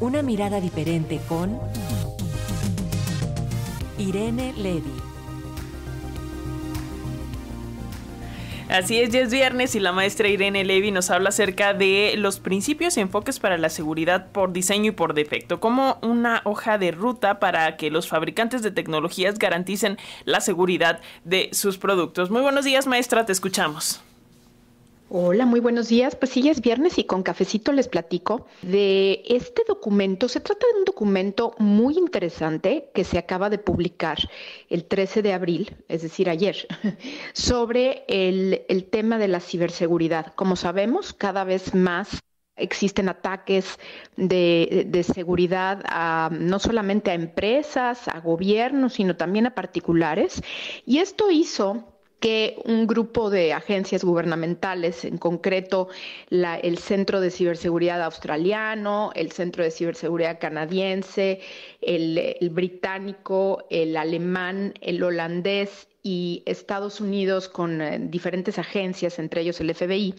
Una mirada diferente con Irene Levy. Así es, ya es viernes y la maestra Irene Levy nos habla acerca de los principios y enfoques para la seguridad por diseño y por defecto, como una hoja de ruta para que los fabricantes de tecnologías garanticen la seguridad de sus productos. Muy buenos días, maestra, te escuchamos. Hola, muy buenos días. Pues sí, es viernes y con cafecito les platico de este documento. Se trata de un documento muy interesante que se acaba de publicar el 13 de abril, es decir, ayer, sobre el, tema de la ciberseguridad. Como sabemos, cada vez más existen ataques de, de, seguridad a, no solamente a empresas, a gobiernos, sino también a particulares. Y esto hizo que un grupo de agencias gubernamentales, en concreto el Centro de Ciberseguridad Australiano, el Centro de Ciberseguridad Canadiense, el, británico, el alemán, el holandés y Estados Unidos con eh, diferentes agencias, entre ellos el FBI,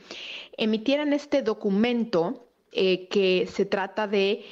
emitieran este documento eh, que se trata de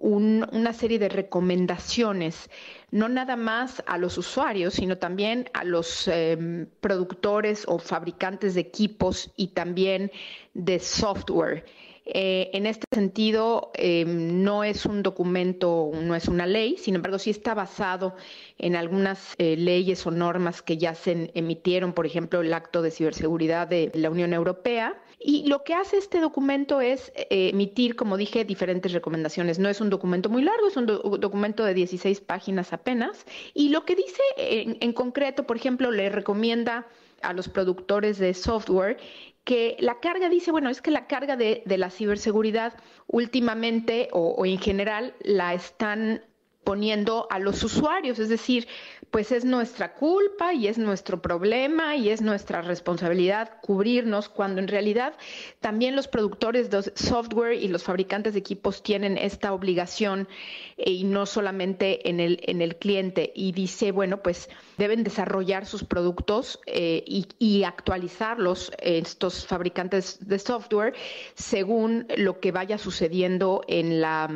una serie de recomendaciones, no nada más a los usuarios, sino también a los em, productores o fabricantes de equipos y también de software. Eh, en este sentido, em, no es un documento, no es una ley, sin embargo, sí está basado en algunas eh, leyes o normas que ya se emitieron, por ejemplo, el Acto de Ciberseguridad de la Unión Europea y lo que hace este documento es eh, emitir, como dije, diferentes recomendaciones. No es un documento muy largo, es un documento de 16 páginas apenas. Y lo que dice en, concreto, por ejemplo, le recomienda a los productores de software que la carga dice, bueno, es que la carga de, la ciberseguridad últimamente o, en general la están poniendo a los usuarios, es decir, pues es nuestra culpa y es nuestro problema y es nuestra responsabilidad cubrirnos cuando en realidad también los productores de software y los fabricantes de equipos tienen esta obligación eh, y no solamente en el, en el cliente. Y dice, bueno, pues deben desarrollar sus productos eh, y, actualizarlos estos fabricantes de software según lo que vaya sucediendo en la,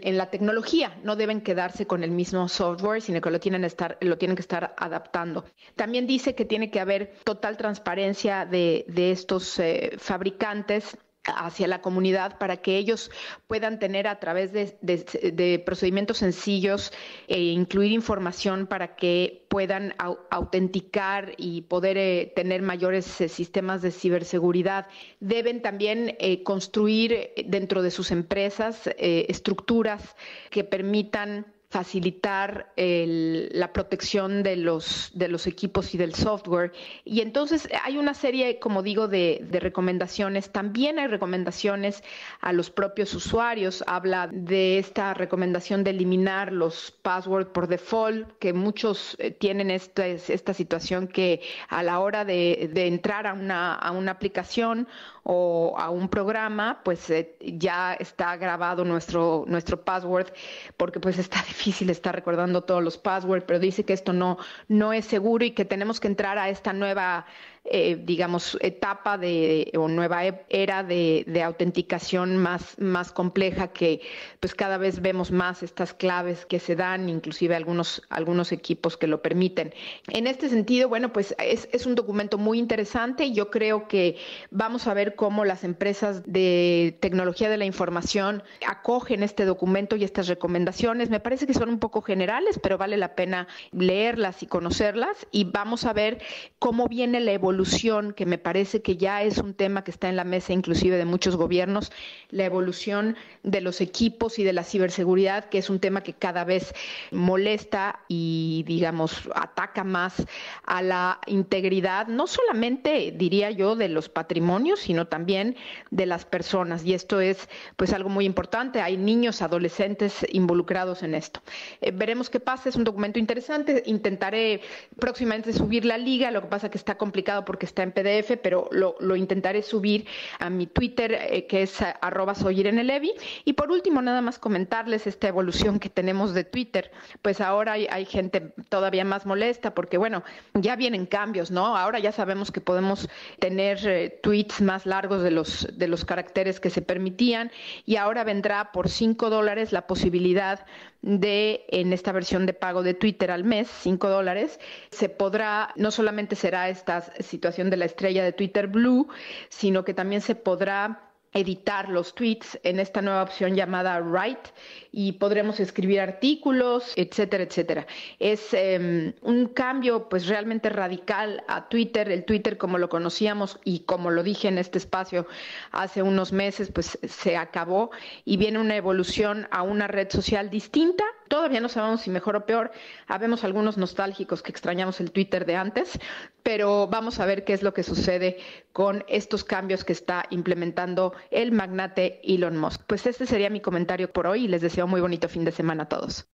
en la tecnología. No deben quedarse con el mismo software, sino que lo tienen, estar, tienen que estar adaptando. También dice que tiene que haber total transparencia de, estos eh, fabricantes hacia la comunidad para que ellos puedan tener a través de, procedimientos sencillos e incluir información para que puedan autenticar y poder eh, tener mayores eh, sistemas de ciberseguridad. Deben también construir dentro de sus empresas estructuras que permitan facilitar la protección de los, de los equipos y del software. Y entonces hay una serie, como digo, de, recomendaciones. También hay recomendaciones a los propios usuarios. Habla de esta recomendación de eliminar los passwords por default, que muchos eh, tienen esta, esta situación que a la hora de, entrar a una, a una aplicación o a un programa, pues eh, ya está grabado nuestro, nuestro password, porque pues está difícil estar recordando todos los passwords, pero dice que esto no, no es seguro y que tenemos que entrar a esta nueva eh, digamos, etapa de, o nueva e, era de, autenticación más, más compleja que pues cada vez vemos más estas claves que se dan, inclusive algunos, algunos equipos que lo permiten. En este sentido, bueno, pues es, es un documento muy interesante y yo creo que vamos a ver cómo las empresas de tecnología de la información acogen este documento y estas recomendaciones. Me parece que son un poco generales, pero vale la pena leerlas y conocerlas y vamos a ver cómo viene la evolución que me parece que ya es un tema que está en la mesa inclusive de muchos gobiernos, la evolución de los equipos y de la ciberseguridad, que es un tema que cada vez molesta y, digamos, ataca más a la integridad, no solamente, diría yo, de los patrimonios, sino también de las personas. Y esto es, pues, algo muy importante. Hay niños, adolescentes involucrados en esto. Eh, veremos qué pasa. Es un documento interesante. Intentaré próximamente subir la liga. Lo que pasa que está complicado porque está en PDF, pero lo, intentaré subir a mi Twitter, eh, que es arroba soy Irene Levy. Y por último, nada más comentarles esta evolución que tenemos de Twitter. Pues ahora hay, hay gente todavía más molesta porque, bueno, ya vienen cambios, ¿no? Ahora ya sabemos que podemos tener eh, tweets más largos de los, de los caracteres que se permitían y ahora vendrá por 5 dólares la posibilidad de, en esta versión de pago de Twitter al mes, 5 dólares, se podrá, no solamente será esta situación de la estrella de Twitter Blue, sino que también se podrá editar los tweets en esta nueva opción llamada Write y podremos escribir artículos, etcétera, etcétera. Es em, un cambio pues realmente radical a Twitter, el Twitter como lo conocíamos y como lo dije en este espacio hace unos meses pues se acabó y viene una evolución a una red social distinta. Todavía no sabemos si mejor o peor. Habemos algunos nostálgicos que extrañamos el Twitter de antes, pero vamos a ver qué es lo que sucede con estos cambios que está implementando el magnate Elon Musk. Pues este sería mi comentario por hoy y les deseo muy bonito fin de semana a todos.